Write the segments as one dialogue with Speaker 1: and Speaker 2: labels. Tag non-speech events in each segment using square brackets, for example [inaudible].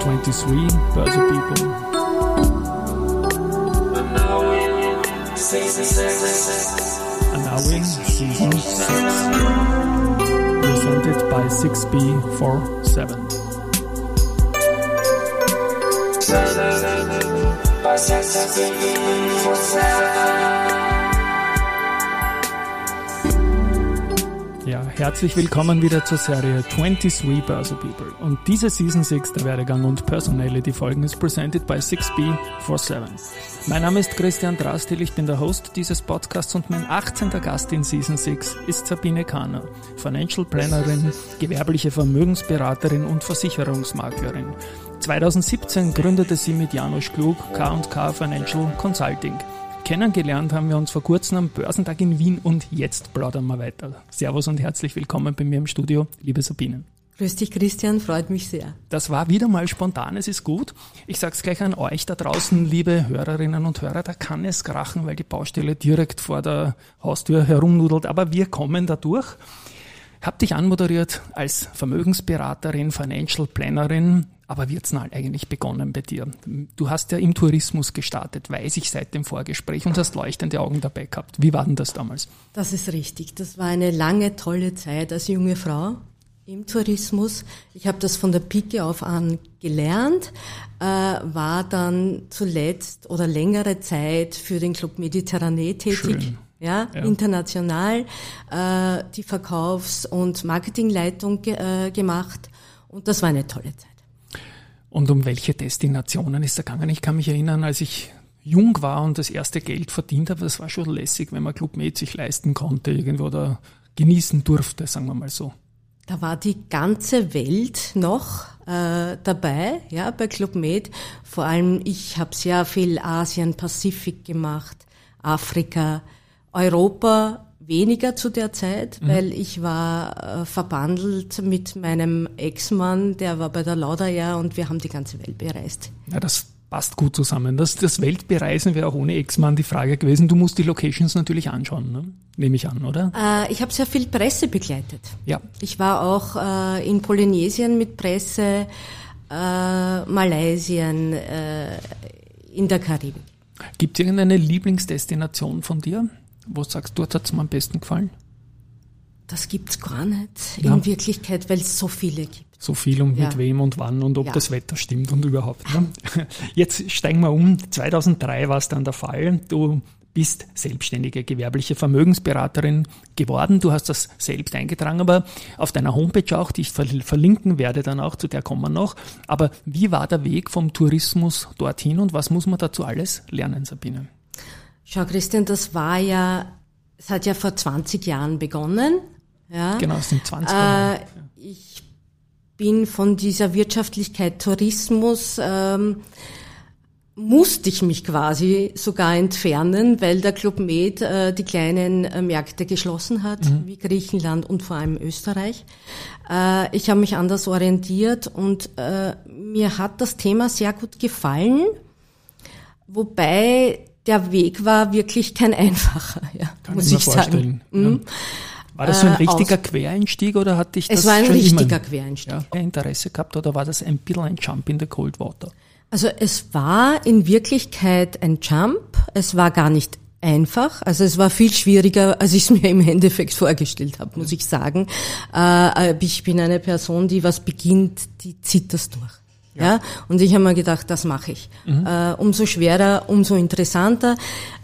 Speaker 1: 23 Börse People. And now in season 6. Presented by 6B47. By 6B47. Herzlich willkommen wieder zur Serie 23 Börse People. Und diese Season 6 der Werdegang und Personality Folgen ist presented by 6B47. Mein Name ist Christian Drastil, ich bin der Host dieses Podcasts und mein 18. Gast in Season 6 ist Sabine Kahner, Financial Plannerin, gewerbliche Vermögensberaterin und Versicherungsmaklerin. 2017 gründete sie mit Janusz Klug K&K Financial Consulting. Kennengelernt haben wir uns vor kurzem am Börsentag in Wien und jetzt plaudern wir weiter. Servus und herzlich willkommen bei mir im Studio, liebe Sabine.
Speaker 2: Grüß dich, Christian, freut mich sehr.
Speaker 1: Das war wieder mal spontan, es ist gut. Ich sag's gleich an euch da draußen, liebe Hörerinnen und Hörer, da kann es krachen, weil die Baustelle direkt vor der Haustür herumnudelt, aber wir kommen da durch. Hab dich anmoderiert als Vermögensberaterin, Financial Plannerin, aber wie hat's denn eigentlich begonnen bei dir? Du hast ja im Tourismus gestartet, weiß ich seit dem Vorgespräch und hast leuchtende Augen dabei gehabt. Wie war denn das damals?
Speaker 2: Das ist richtig. Das war eine lange, tolle Zeit als junge Frau im Tourismus. Ich habe das von der Pike auf an gelernt, äh, war dann zuletzt oder längere Zeit für den Club Mediterranee tätig. Schön. Ja, ja, international äh, die Verkaufs- und Marketingleitung ge äh, gemacht und das war eine tolle Zeit.
Speaker 1: Und um welche Destinationen ist er gegangen? Ich kann mich erinnern, als ich jung war und das erste Geld verdient habe, das war schon lässig, wenn man Club Med sich leisten konnte, irgendwo da genießen durfte, sagen wir mal so.
Speaker 2: Da war die ganze Welt noch äh, dabei, ja, bei Club Med. Vor allem, ich habe sehr viel Asien, Pazifik gemacht, Afrika, Europa, weniger zu der Zeit, mhm. weil ich war äh, verbandelt mit meinem Ex-Mann, der war bei der Lauda und wir haben die ganze Welt bereist.
Speaker 1: Ja, das passt gut zusammen. Das, das Weltbereisen wäre auch ohne Ex-Mann die Frage gewesen. Du musst die Locations natürlich anschauen, ne? nehme ich an, oder?
Speaker 2: Äh, ich habe sehr viel Presse begleitet. Ja. Ich war auch äh, in Polynesien mit Presse, äh, Malaysien, äh, in der Karibik.
Speaker 1: Gibt es irgendeine Lieblingsdestination von dir? Wo sagst du, dort hat es mir am besten gefallen?
Speaker 2: Das gibt's gar nicht ja. in Wirklichkeit, weil es so viele gibt.
Speaker 1: So viel und ja. mit wem und wann und ob ja. das Wetter stimmt und überhaupt. Ne? [laughs] Jetzt steigen wir um. 2003 war es dann der Fall. Du bist selbstständige gewerbliche Vermögensberaterin geworden. Du hast das selbst eingetragen, aber auf deiner Homepage auch, die ich verlinken werde dann auch, zu der kommen wir noch. Aber wie war der Weg vom Tourismus dorthin und was muss man dazu alles lernen, Sabine?
Speaker 2: Schau, Christian, das war ja, es hat ja vor 20 Jahren begonnen. Ja.
Speaker 1: Genau, es sind 20 Jahre. Äh,
Speaker 2: ich bin von dieser Wirtschaftlichkeit Tourismus, ähm, musste ich mich quasi sogar entfernen, weil der Club Med äh, die kleinen äh, Märkte geschlossen hat, mhm. wie Griechenland und vor allem Österreich. Äh, ich habe mich anders orientiert und äh, mir hat das Thema sehr gut gefallen, wobei der Weg war wirklich kein einfacher, ja,
Speaker 1: Kann muss ich, ich sagen. Mhm. War das so ein äh, richtiger Aus Quereinstieg oder hatte ich das
Speaker 2: Es war ein richtiger Quereinstieg.
Speaker 1: Ja, Interesse gehabt oder war das ein bisschen ein Jump in the Cold Water?
Speaker 2: Also es war in Wirklichkeit ein Jump. Es war gar nicht einfach. Also es war viel schwieriger, als ich es mir im Endeffekt vorgestellt habe, muss ich sagen. Äh, ich bin eine Person, die was beginnt, die zieht das durch. Ja. ja. Und ich habe mir gedacht, das mache ich. Mhm. Äh, umso schwerer, umso interessanter.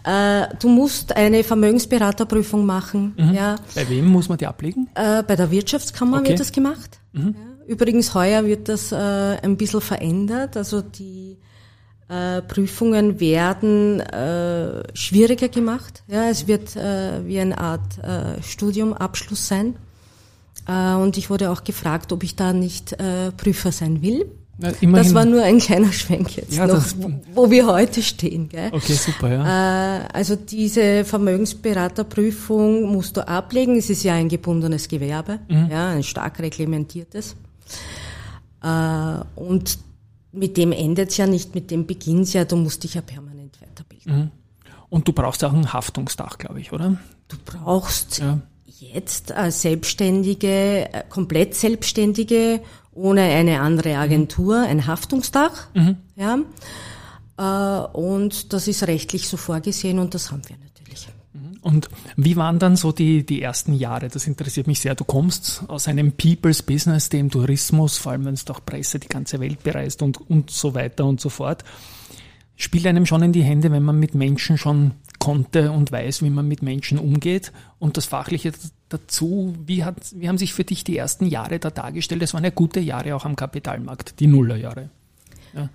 Speaker 2: Äh, du musst eine Vermögensberaterprüfung machen.
Speaker 1: Mhm. Ja. Bei wem muss man die ablegen?
Speaker 2: Äh, bei der Wirtschaftskammer okay. wird das gemacht. Mhm. Ja. Übrigens heuer wird das äh, ein bisschen verändert. Also die äh, Prüfungen werden äh, schwieriger gemacht. Ja, es wird wie eine Art äh, Studiumabschluss sein. Und ich wurde auch gefragt, ob ich da nicht Prüfer sein will. Na, das war nur ein kleiner Schwenk jetzt ja, noch, wo, wir heute stehen. Gell?
Speaker 1: Okay, super, ja.
Speaker 2: Äh, also diese Vermögensberaterprüfung musst du ablegen. Es ist ja ein gebundenes Gewerbe, mhm. ja, ein stark reglementiertes. Äh, und mit dem endet es ja nicht, mit dem beginnt es ja, du musst dich ja permanent weiterbilden. Mhm.
Speaker 1: Und du brauchst auch ein Haftungsdach, glaube ich, oder?
Speaker 2: Du brauchst ja jetzt als Selbstständige, äh, komplett Selbstständige, ohne eine andere Agentur, ein Haftungsdach. Mhm. Ja. Äh, und das ist rechtlich so vorgesehen und das haben wir natürlich.
Speaker 1: Mhm. Und wie waren dann so die, die ersten Jahre? Das interessiert mich sehr. Du kommst aus einem People's Business, dem Tourismus, vor allem wenn es doch Presse die ganze Welt bereist und, und so weiter und so fort. Spielt einem schon in die Hände, wenn man mit Menschen schon konnte und weiß, wie man mit Menschen umgeht. Und das Fachliche dazu, wie, hat, wie haben sich für dich die ersten Jahre da dargestellt? Das waren ja gute Jahre auch am Kapitalmarkt, die Nullerjahre. Ja.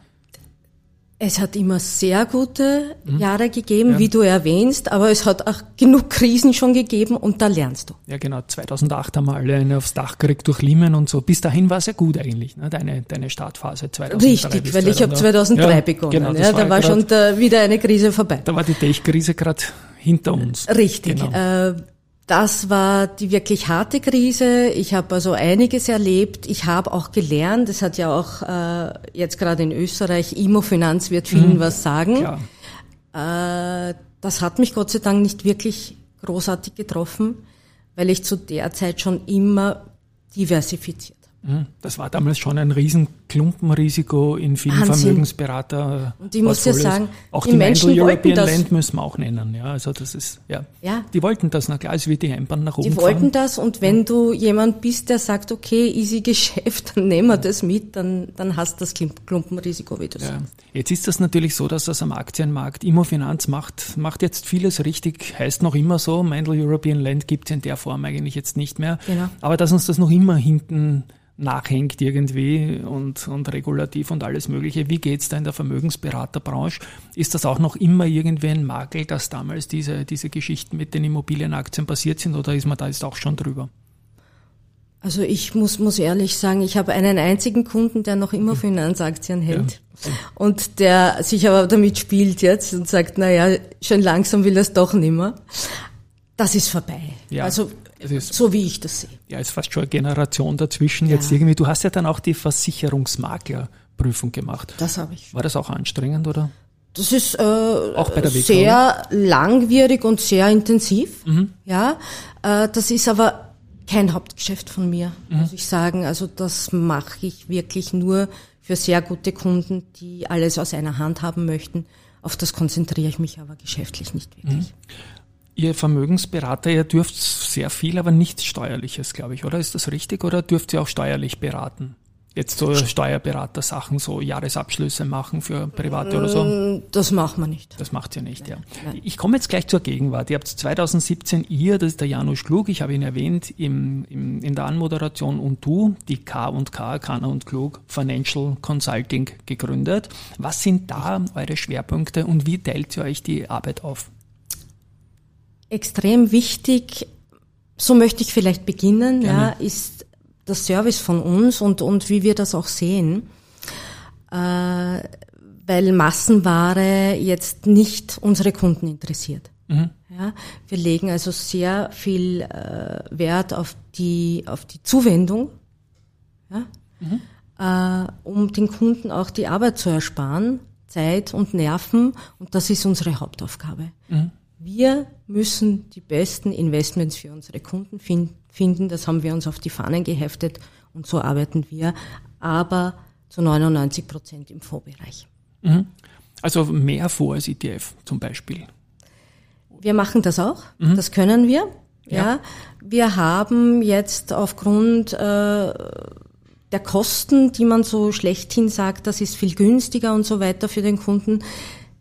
Speaker 2: Es hat immer sehr gute mhm. Jahre gegeben, ja. wie du erwähnst, aber es hat auch genug Krisen schon gegeben und da lernst du.
Speaker 1: Ja, genau. 2008 haben wir alle eine aufs Dach gekriegt durch Lehman und so. Bis dahin war es ja gut eigentlich, ne? deine, deine Startphase 2003.
Speaker 2: Richtig, weil ich habe 2003 ja, begonnen. Genau, ja, da war, war schon da wieder eine Krise vorbei.
Speaker 1: Da war die Tech-Krise gerade hinter uns.
Speaker 2: Richtig. Genau. Äh, das war die wirklich harte Krise. Ich habe also einiges erlebt. Ich habe auch gelernt. Es hat ja auch äh, jetzt gerade in Österreich Immofinanz wird vielen mhm. was sagen. Äh, das hat mich Gott sei Dank nicht wirklich großartig getroffen, weil ich zu der Zeit schon immer diversifiziert
Speaker 1: das war damals schon ein Riesenklumpenrisiko in vielen Wahnsinn. Vermögensberater.
Speaker 2: Und ich muss ja sagen,
Speaker 1: auch die, die Menschen European das. Land müssen wir auch nennen. Ja, also das ist ja. ja. Die wollten das, na klar, es wird die Einbahn nach oben.
Speaker 2: Die wollten fahren. das und wenn ja. du jemand bist, der sagt, okay, easy [laughs] Geschäft, dann nehmen wir das mit, dann dann hast du das Klumpenrisiko, wie du ja. sagst.
Speaker 1: Jetzt ist das natürlich so, dass das am Aktienmarkt Immofinanz macht macht jetzt vieles richtig, heißt noch immer so. Mindel European Land gibt es in der Form eigentlich jetzt nicht mehr. Genau. Aber dass uns das noch immer hinten nachhängt irgendwie und, und regulativ und alles Mögliche. Wie geht's da in der Vermögensberaterbranche? Ist das auch noch immer irgendwie ein Makel, dass damals diese, diese Geschichten mit den Immobilienaktien passiert sind oder ist man da jetzt auch schon drüber?
Speaker 2: Also ich muss, muss ehrlich sagen, ich habe einen einzigen Kunden, der noch immer Finanzaktien hält. Ja. Und der sich aber damit spielt jetzt und sagt, na ja, schon langsam will er es doch nimmer. Das ist vorbei. Ja. Also ist, so wie ich das sehe.
Speaker 1: Ja, ist fast schon eine Generation dazwischen ja. jetzt irgendwie. Du hast ja dann auch die Versicherungsmaklerprüfung gemacht.
Speaker 2: Das habe ich.
Speaker 1: War das auch anstrengend oder?
Speaker 2: Das ist äh, auch bei der sehr langwierig und sehr intensiv. Mhm. Ja, äh, das ist aber kein Hauptgeschäft von mir, mhm. muss ich sagen. Also das mache ich wirklich nur für sehr gute Kunden, die alles aus einer Hand haben möchten. Auf das konzentriere ich mich aber geschäftlich nicht wirklich. Mhm.
Speaker 1: Ihr Vermögensberater, ihr dürft sehr viel, aber nichts Steuerliches, glaube ich, oder? Ist das richtig? Oder dürft ihr auch steuerlich beraten? Jetzt so Steuerberater-Sachen, so Jahresabschlüsse machen für Private oder so?
Speaker 2: Mm, das macht man nicht.
Speaker 1: Das macht ihr nicht, nein, ja. Nein. Ich komme jetzt gleich zur Gegenwart. Ihr habt 2017 ihr, das ist der Janusz Klug, ich habe ihn erwähnt im, im, in der Anmoderation und du, die K und K, Kana und Klug Financial Consulting gegründet. Was sind da eure Schwerpunkte und wie teilt ihr euch die Arbeit auf?
Speaker 2: Extrem wichtig, so möchte ich vielleicht beginnen, ja, ist das Service von uns und, und wie wir das auch sehen. Äh, weil Massenware jetzt nicht unsere Kunden interessiert. Mhm. Ja, wir legen also sehr viel äh, Wert auf die, auf die Zuwendung, ja, mhm. äh, um den Kunden auch die Arbeit zu ersparen, Zeit und Nerven. Und das ist unsere Hauptaufgabe. Mhm. Wir müssen die besten Investments für unsere Kunden finden. Das haben wir uns auf die Fahnen geheftet und so arbeiten wir. Aber zu 99 Prozent im Fondsbereich.
Speaker 1: Mhm. Also mehr Fonds als ETF zum Beispiel.
Speaker 2: Wir machen das auch. Mhm. Das können wir. Ja. ja. Wir haben jetzt aufgrund äh, der Kosten, die man so schlechthin sagt, das ist viel günstiger und so weiter für den Kunden,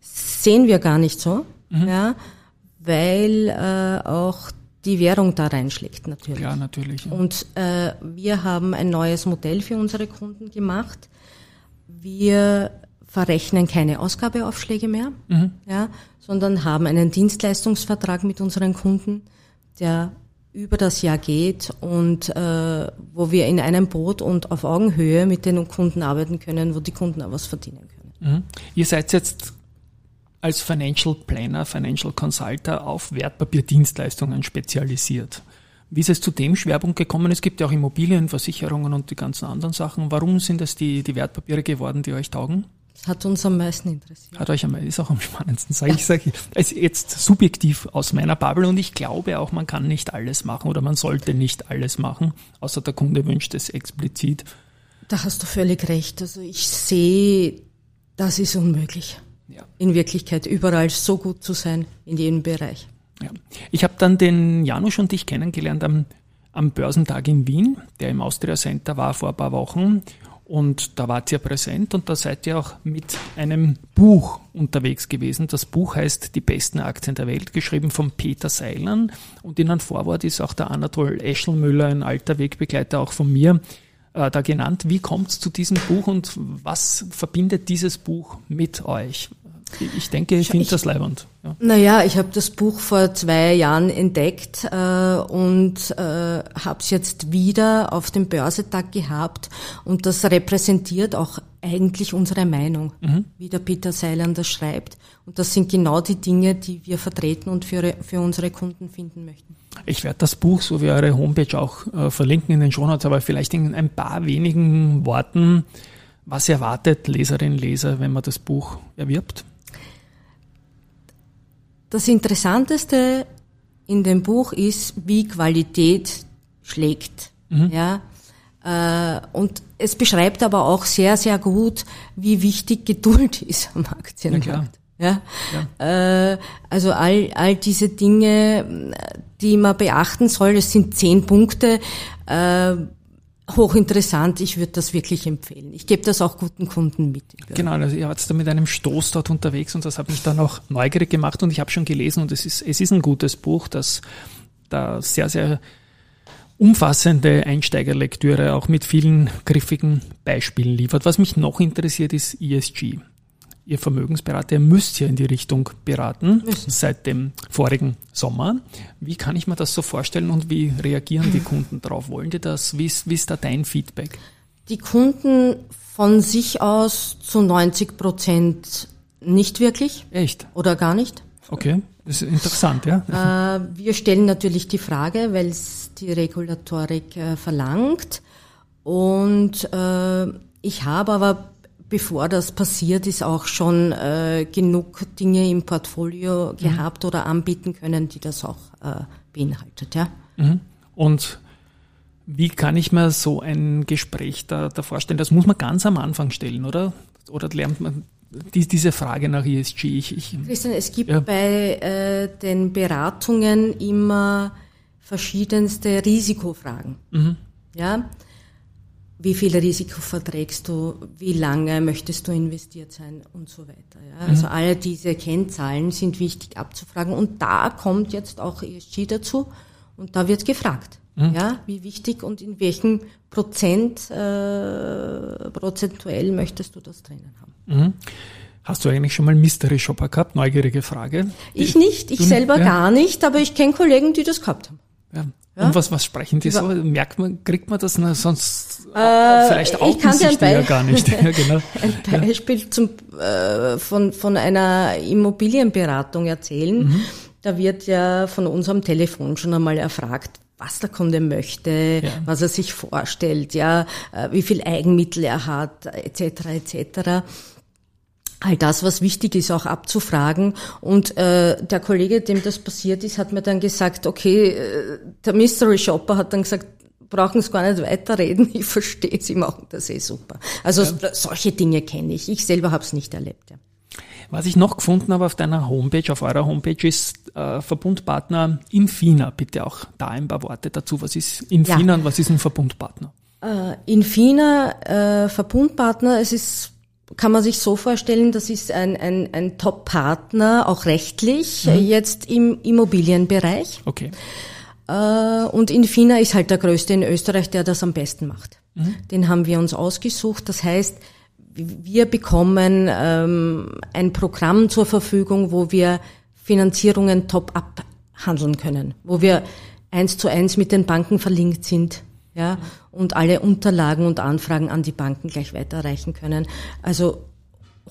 Speaker 2: sehen wir gar nicht so. Mhm. Ja weil äh, auch die Währung da reinschlägt natürlich.
Speaker 1: Ja, natürlich. Ja.
Speaker 2: Und äh, wir haben ein neues Modell für unsere Kunden gemacht. Wir verrechnen keine Ausgabeaufschläge mehr, mhm. ja, sondern haben einen Dienstleistungsvertrag mit unseren Kunden, der über das Jahr geht und äh, wo wir in einem Boot und auf Augenhöhe mit den Kunden arbeiten können, wo die Kunden auch was verdienen können.
Speaker 1: Mhm. Ihr seid jetzt als Financial Planner, Financial Consultant auf Wertpapierdienstleistungen spezialisiert. Wie ist es zu dem Schwerpunkt gekommen? Es gibt ja auch Immobilien, Versicherungen und die ganzen anderen Sachen. Warum sind es die, die Wertpapiere geworden, die euch taugen?
Speaker 2: Das hat uns am meisten interessiert.
Speaker 1: Hat euch am meisten, ist auch am spannendsten, sage ja. ich. Sage es jetzt subjektiv aus meiner Bubble und ich glaube auch, man kann nicht alles machen oder man sollte nicht alles machen, außer der Kunde wünscht es explizit.
Speaker 2: Da hast du völlig recht. Also ich sehe, das ist unmöglich. Ja. In Wirklichkeit überall so gut zu sein in jedem Bereich.
Speaker 1: Ja. Ich habe dann den Janusz und dich kennengelernt am, am Börsentag in Wien, der im Austria Center war vor ein paar Wochen. Und da wart ihr präsent und da seid ihr auch mit einem Buch unterwegs gewesen. Das Buch heißt Die besten Aktien der Welt, geschrieben von Peter Seilern. Und in einem Vorwort ist auch der Anatol Eschelmüller, ein alter Wegbegleiter auch von mir, äh, da genannt. Wie kommt es zu diesem Buch und was verbindet dieses Buch mit euch? Ich denke, ich finde das leibend.
Speaker 2: Ja. Naja, ich habe das Buch vor zwei Jahren entdeckt äh, und äh, habe es jetzt wieder auf dem Börsetag gehabt und das repräsentiert auch eigentlich unsere Meinung, mhm. wie der Peter Seiland das schreibt. Und das sind genau die Dinge, die wir vertreten und für, für unsere Kunden finden möchten.
Speaker 1: Ich werde das Buch so wie eure Homepage auch äh, verlinken in den Shownotes, aber vielleicht in ein paar wenigen Worten. Was erwartet Leserinnen und Leser, wenn man das Buch erwirbt?
Speaker 2: Das Interessanteste in dem Buch ist, wie Qualität schlägt. Mhm. Ja, äh, und es beschreibt aber auch sehr, sehr gut, wie wichtig Geduld [laughs] ist am Aktienmarkt. Ja, ja. Äh, also all, all diese Dinge, die man beachten soll, das sind zehn Punkte, äh, hochinteressant. Ich würde das wirklich empfehlen. Ich gebe das auch guten Kunden mit.
Speaker 1: Genau, also ihr wart da mit einem Stoß dort unterwegs und das hat mich dann auch neugierig gemacht und ich habe schon gelesen und es ist, es ist ein gutes Buch, das da sehr, sehr umfassende Einsteigerlektüre auch mit vielen griffigen Beispielen liefert. Was mich noch interessiert ist ESG. Ihr Vermögensberater, ihr müsst ja in die Richtung beraten müssen. seit dem vorigen Sommer. Wie kann ich mir das so vorstellen und wie reagieren die Kunden darauf? Wollen die das? Wie ist, wie ist da dein Feedback?
Speaker 2: Die Kunden von sich aus zu 90 Prozent nicht wirklich.
Speaker 1: Echt?
Speaker 2: Oder gar nicht.
Speaker 1: Okay, das ist interessant, ja.
Speaker 2: Äh, wir stellen natürlich die Frage, weil es die Regulatorik äh, verlangt. Und äh, ich habe aber bevor das passiert ist, auch schon äh, genug Dinge im Portfolio mhm. gehabt oder anbieten können, die das auch äh, beinhaltet. Ja.
Speaker 1: Mhm. Und wie kann ich mir so ein Gespräch da, da vorstellen? Das muss man ganz am Anfang stellen, oder? Oder lernt man die, diese Frage nach ESG?
Speaker 2: Ich, ich, Christian, es gibt ja. bei äh, den Beratungen immer verschiedenste Risikofragen. Mhm. Ja wie viel Risiko verträgst du, wie lange möchtest du investiert sein und so weiter. Ja? Also mhm. alle diese Kennzahlen sind wichtig abzufragen und da kommt jetzt auch ESG dazu und da wird gefragt, mhm. ja, wie wichtig und in welchem Prozent äh, prozentuell möchtest du das drinnen haben.
Speaker 1: Mhm. Hast du eigentlich schon mal Mystery Shopper gehabt? Neugierige Frage.
Speaker 2: Ich nicht, ich selber ja. gar nicht, aber ich kenne Kollegen, die das gehabt haben.
Speaker 1: Ja. Ja? Und was, was sprechen die so? Merkt man, kriegt man das? Na, sonst äh, vielleicht auch ja gar nicht. [laughs] ja, [laughs]
Speaker 2: genau. Ein Beispiel zum, äh, von, von einer Immobilienberatung erzählen. Mhm. Da wird ja von unserem Telefon schon einmal erfragt, was der Kunde möchte, ja. was er sich vorstellt, ja, äh, wie viel Eigenmittel er hat, etc. etc all das, was wichtig ist, auch abzufragen. Und äh, der Kollege, dem das passiert ist, hat mir dann gesagt, okay, äh, der Mystery Shopper hat dann gesagt, brauchen Sie gar nicht weiterreden, [laughs] ich verstehe Sie machen das eh super. Also ja. solche Dinge kenne ich. Ich selber habe es nicht erlebt. Ja.
Speaker 1: Was ich noch gefunden habe auf deiner Homepage, auf eurer Homepage, ist äh, Verbundpartner Infina. Bitte auch da ein paar Worte dazu. Was ist Infina ja. und was ist ein Verbundpartner?
Speaker 2: Äh, Infina, äh, Verbundpartner, es ist kann man sich so vorstellen, das ist ein, ein, ein Top-Partner, auch rechtlich, mhm. jetzt im Immobilienbereich.
Speaker 1: Okay.
Speaker 2: Äh, und Infina ist halt der größte in Österreich, der das am besten macht. Mhm. Den haben wir uns ausgesucht. Das heißt, wir bekommen ähm, ein Programm zur Verfügung, wo wir Finanzierungen top abhandeln können, wo wir eins zu eins mit den Banken verlinkt sind ja, und alle Unterlagen und Anfragen an die Banken gleich weiterreichen können. Also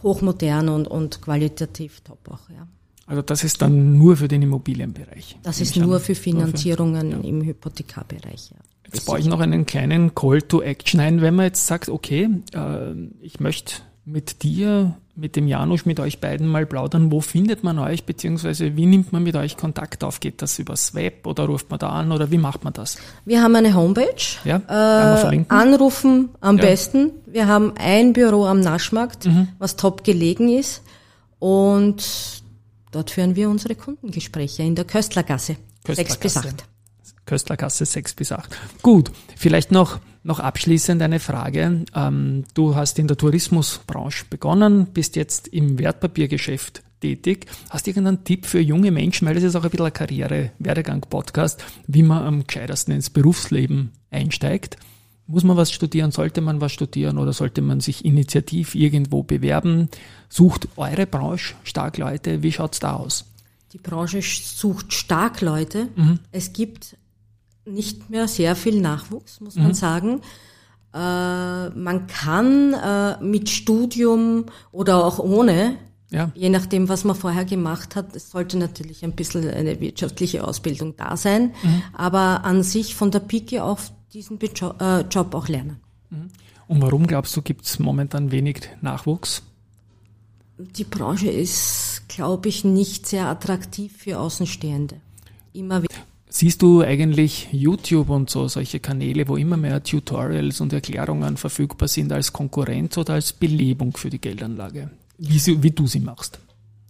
Speaker 2: hochmodern und, und qualitativ top auch, ja.
Speaker 1: Also das ist dann nur für den Immobilienbereich.
Speaker 2: Das ist nur für Finanzierungen nur für, ja. im Hypothekarbereich, ja.
Speaker 1: Jetzt baue ich noch einen kleinen Call to Action ein, wenn man jetzt sagt, okay, äh, ich möchte mit dir, mit dem Janusz, mit euch beiden mal plaudern. Wo findet man euch, beziehungsweise wie nimmt man mit euch Kontakt auf? Geht das übers Web oder ruft man da an oder wie macht man das?
Speaker 2: Wir haben eine Homepage. Ja, äh, anrufen am ja. besten. Wir haben ein Büro am Naschmarkt, mhm. was top gelegen ist. Und dort führen wir unsere Kundengespräche in der Köstlergasse. Köstlergasse. 6 bis 8.
Speaker 1: Köstlergasse 6 bis 8. Gut, vielleicht noch, noch abschließend eine Frage. Ähm, du hast in der Tourismusbranche begonnen, bist jetzt im Wertpapiergeschäft tätig. Hast du irgendeinen Tipp für junge Menschen, weil das ist auch ein bisschen ein Karriere-Werdegang-Podcast, wie man am gescheitersten ins Berufsleben einsteigt? Muss man was studieren? Sollte man was studieren oder sollte man sich initiativ irgendwo bewerben? Sucht eure Branche stark Leute? Wie schaut's da aus?
Speaker 2: Die Branche sucht stark Leute. Mhm. Es gibt nicht mehr sehr viel Nachwuchs, muss man mhm. sagen. Äh, man kann äh, mit Studium oder auch ohne, ja. je nachdem, was man vorher gemacht hat, es sollte natürlich ein bisschen eine wirtschaftliche Ausbildung da sein, mhm. aber an sich von der Pike auf diesen äh, Job auch lernen.
Speaker 1: Mhm. Und warum glaubst du, gibt es momentan wenig Nachwuchs?
Speaker 2: Die Branche ist, glaube ich, nicht sehr attraktiv für Außenstehende. Immer wieder.
Speaker 1: Siehst du eigentlich YouTube und so solche Kanäle, wo immer mehr Tutorials und Erklärungen verfügbar sind, als Konkurrenz oder als Belebung für die Geldanlage, wie, sie, wie du sie machst?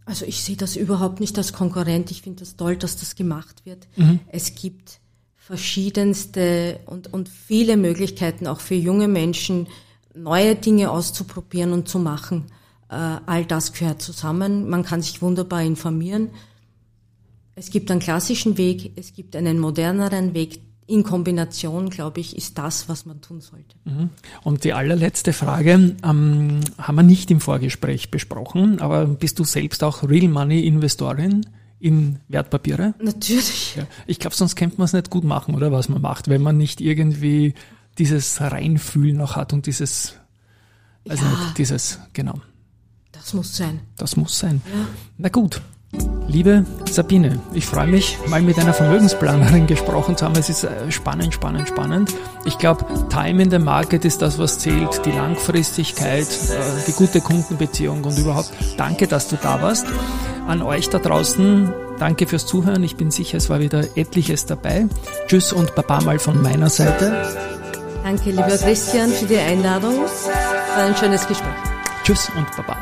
Speaker 2: Also ich sehe das überhaupt nicht als Konkurrent. Ich finde das toll, dass das gemacht wird. Mhm. Es gibt verschiedenste und, und viele Möglichkeiten auch für junge Menschen, neue Dinge auszuprobieren und zu machen. Äh, all das gehört zusammen. Man kann sich wunderbar informieren. Es gibt einen klassischen Weg, es gibt einen moderneren Weg. In Kombination, glaube ich, ist das, was man tun sollte.
Speaker 1: Mhm. Und die allerletzte Frage ähm, haben wir nicht im Vorgespräch besprochen, aber bist du selbst auch Real Money Investorin in Wertpapiere?
Speaker 2: Natürlich. Ja.
Speaker 1: Ich glaube, sonst könnte man es nicht gut machen, oder was man macht, wenn man nicht irgendwie dieses Reinfühlen noch hat und dieses, also ja. nicht, dieses, genau.
Speaker 2: Das muss sein.
Speaker 1: Das muss sein. Ja. Na gut, Liebe Sabine, ich freue mich, mal mit einer Vermögensplanerin gesprochen zu haben. Es ist äh, spannend, spannend, spannend. Ich glaube, Time in the Market ist das, was zählt, die Langfristigkeit, äh, die gute Kundenbeziehung und überhaupt. Danke, dass du da warst. An euch da draußen, danke fürs Zuhören. Ich bin sicher, es war wieder etliches dabei. Tschüss und Baba mal von meiner Seite.
Speaker 2: Danke, lieber Christian, für die Einladung. War ein schönes Gespräch.
Speaker 1: Tschüss und Baba.